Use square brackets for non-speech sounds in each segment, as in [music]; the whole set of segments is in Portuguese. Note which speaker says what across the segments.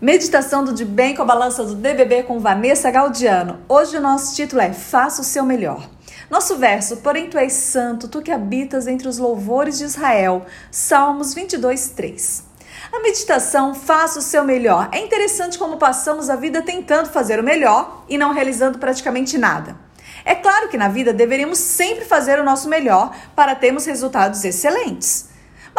Speaker 1: Meditação do De Bem com a Balança do DBB com Vanessa Galdiano. Hoje o nosso título é Faça o seu melhor. Nosso verso, porém tu és santo, tu que habitas entre os louvores de Israel. Salmos 22, 3. A meditação Faça o seu melhor. É interessante como passamos a vida tentando fazer o melhor e não realizando praticamente nada. É claro que na vida deveríamos sempre fazer o nosso melhor para termos resultados excelentes.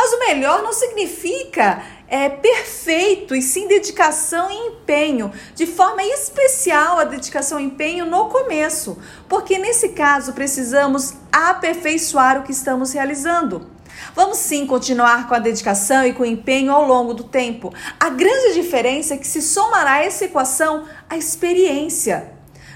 Speaker 1: Mas o melhor não significa é, perfeito e sim dedicação e empenho, de forma especial a dedicação e empenho no começo, porque nesse caso precisamos aperfeiçoar o que estamos realizando. Vamos sim continuar com a dedicação e com o empenho ao longo do tempo. A grande diferença é que se somará a essa equação a experiência.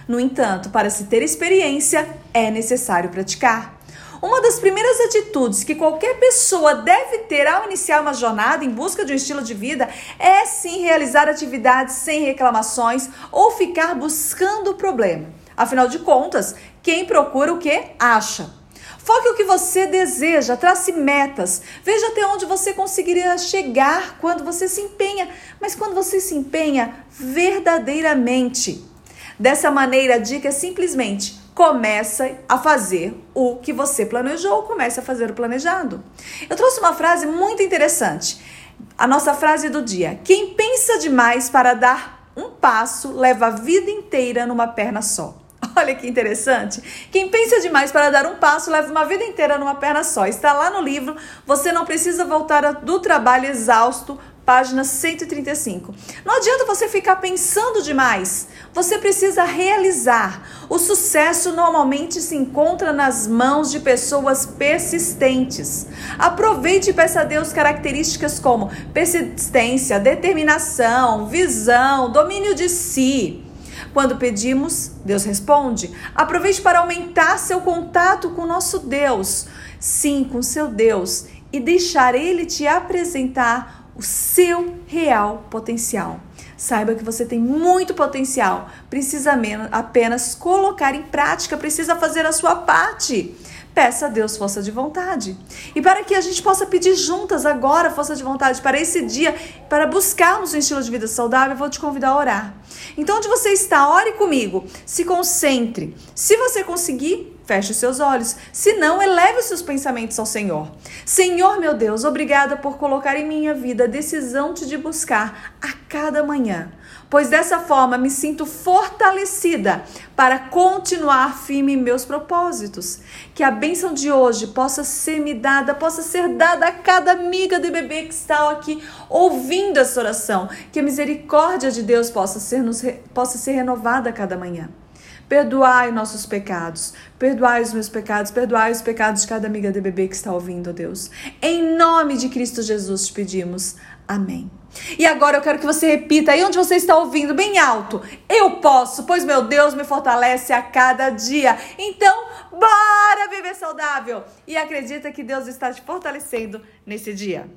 Speaker 1: No entanto, para se ter experiência, é necessário praticar. Uma das primeiras atitudes que qualquer pessoa deve ter ao iniciar uma jornada em busca de um estilo de vida é sim realizar atividades sem reclamações ou ficar buscando o problema. Afinal de contas, quem procura o que acha. Foque o que você deseja, trace metas, veja até onde você conseguiria chegar quando você se empenha, mas quando você se empenha verdadeiramente. Dessa maneira, a dica é simplesmente comece a fazer o que você planejou, comece a fazer o planejado. Eu trouxe uma frase muito interessante. A nossa frase do dia: quem pensa demais para dar um passo leva a vida inteira numa perna só. [laughs] Olha que interessante. Quem pensa demais para dar um passo leva uma vida inteira numa perna só. Está lá no livro. Você não precisa voltar do trabalho exausto página 135. Não adianta você ficar pensando demais. Você precisa realizar. O sucesso normalmente se encontra nas mãos de pessoas persistentes. Aproveite e peça a Deus características como persistência, determinação, visão, domínio de si. Quando pedimos, Deus responde. Aproveite para aumentar seu contato com nosso Deus. Sim, com seu Deus. E deixar Ele te apresentar o seu real potencial. Saiba que você tem muito potencial, precisa apenas colocar em prática, precisa fazer a sua parte. Peça a Deus força de vontade. E para que a gente possa pedir juntas agora força de vontade para esse dia, para buscarmos um estilo de vida saudável, eu vou te convidar a orar. Então, onde você está, ore comigo, se concentre. Se você conseguir, Feche os seus olhos. Se não, eleve os seus pensamentos ao Senhor. Senhor, meu Deus, obrigada por colocar em minha vida a decisão de te buscar a cada manhã, pois dessa forma me sinto fortalecida para continuar firme em meus propósitos. Que a bênção de hoje possa ser me dada, possa ser dada a cada amiga de bebê que está aqui ouvindo essa oração. Que a misericórdia de Deus possa ser, nos, possa ser renovada a cada manhã. Perdoai nossos pecados, perdoai os meus pecados, perdoai os pecados de cada amiga de bebê que está ouvindo, Deus. Em nome de Cristo Jesus te pedimos. Amém. E agora eu quero que você repita aí onde você está ouvindo, bem alto. Eu posso, pois meu Deus me fortalece a cada dia. Então, bora viver saudável! E acredita que Deus está te fortalecendo nesse dia.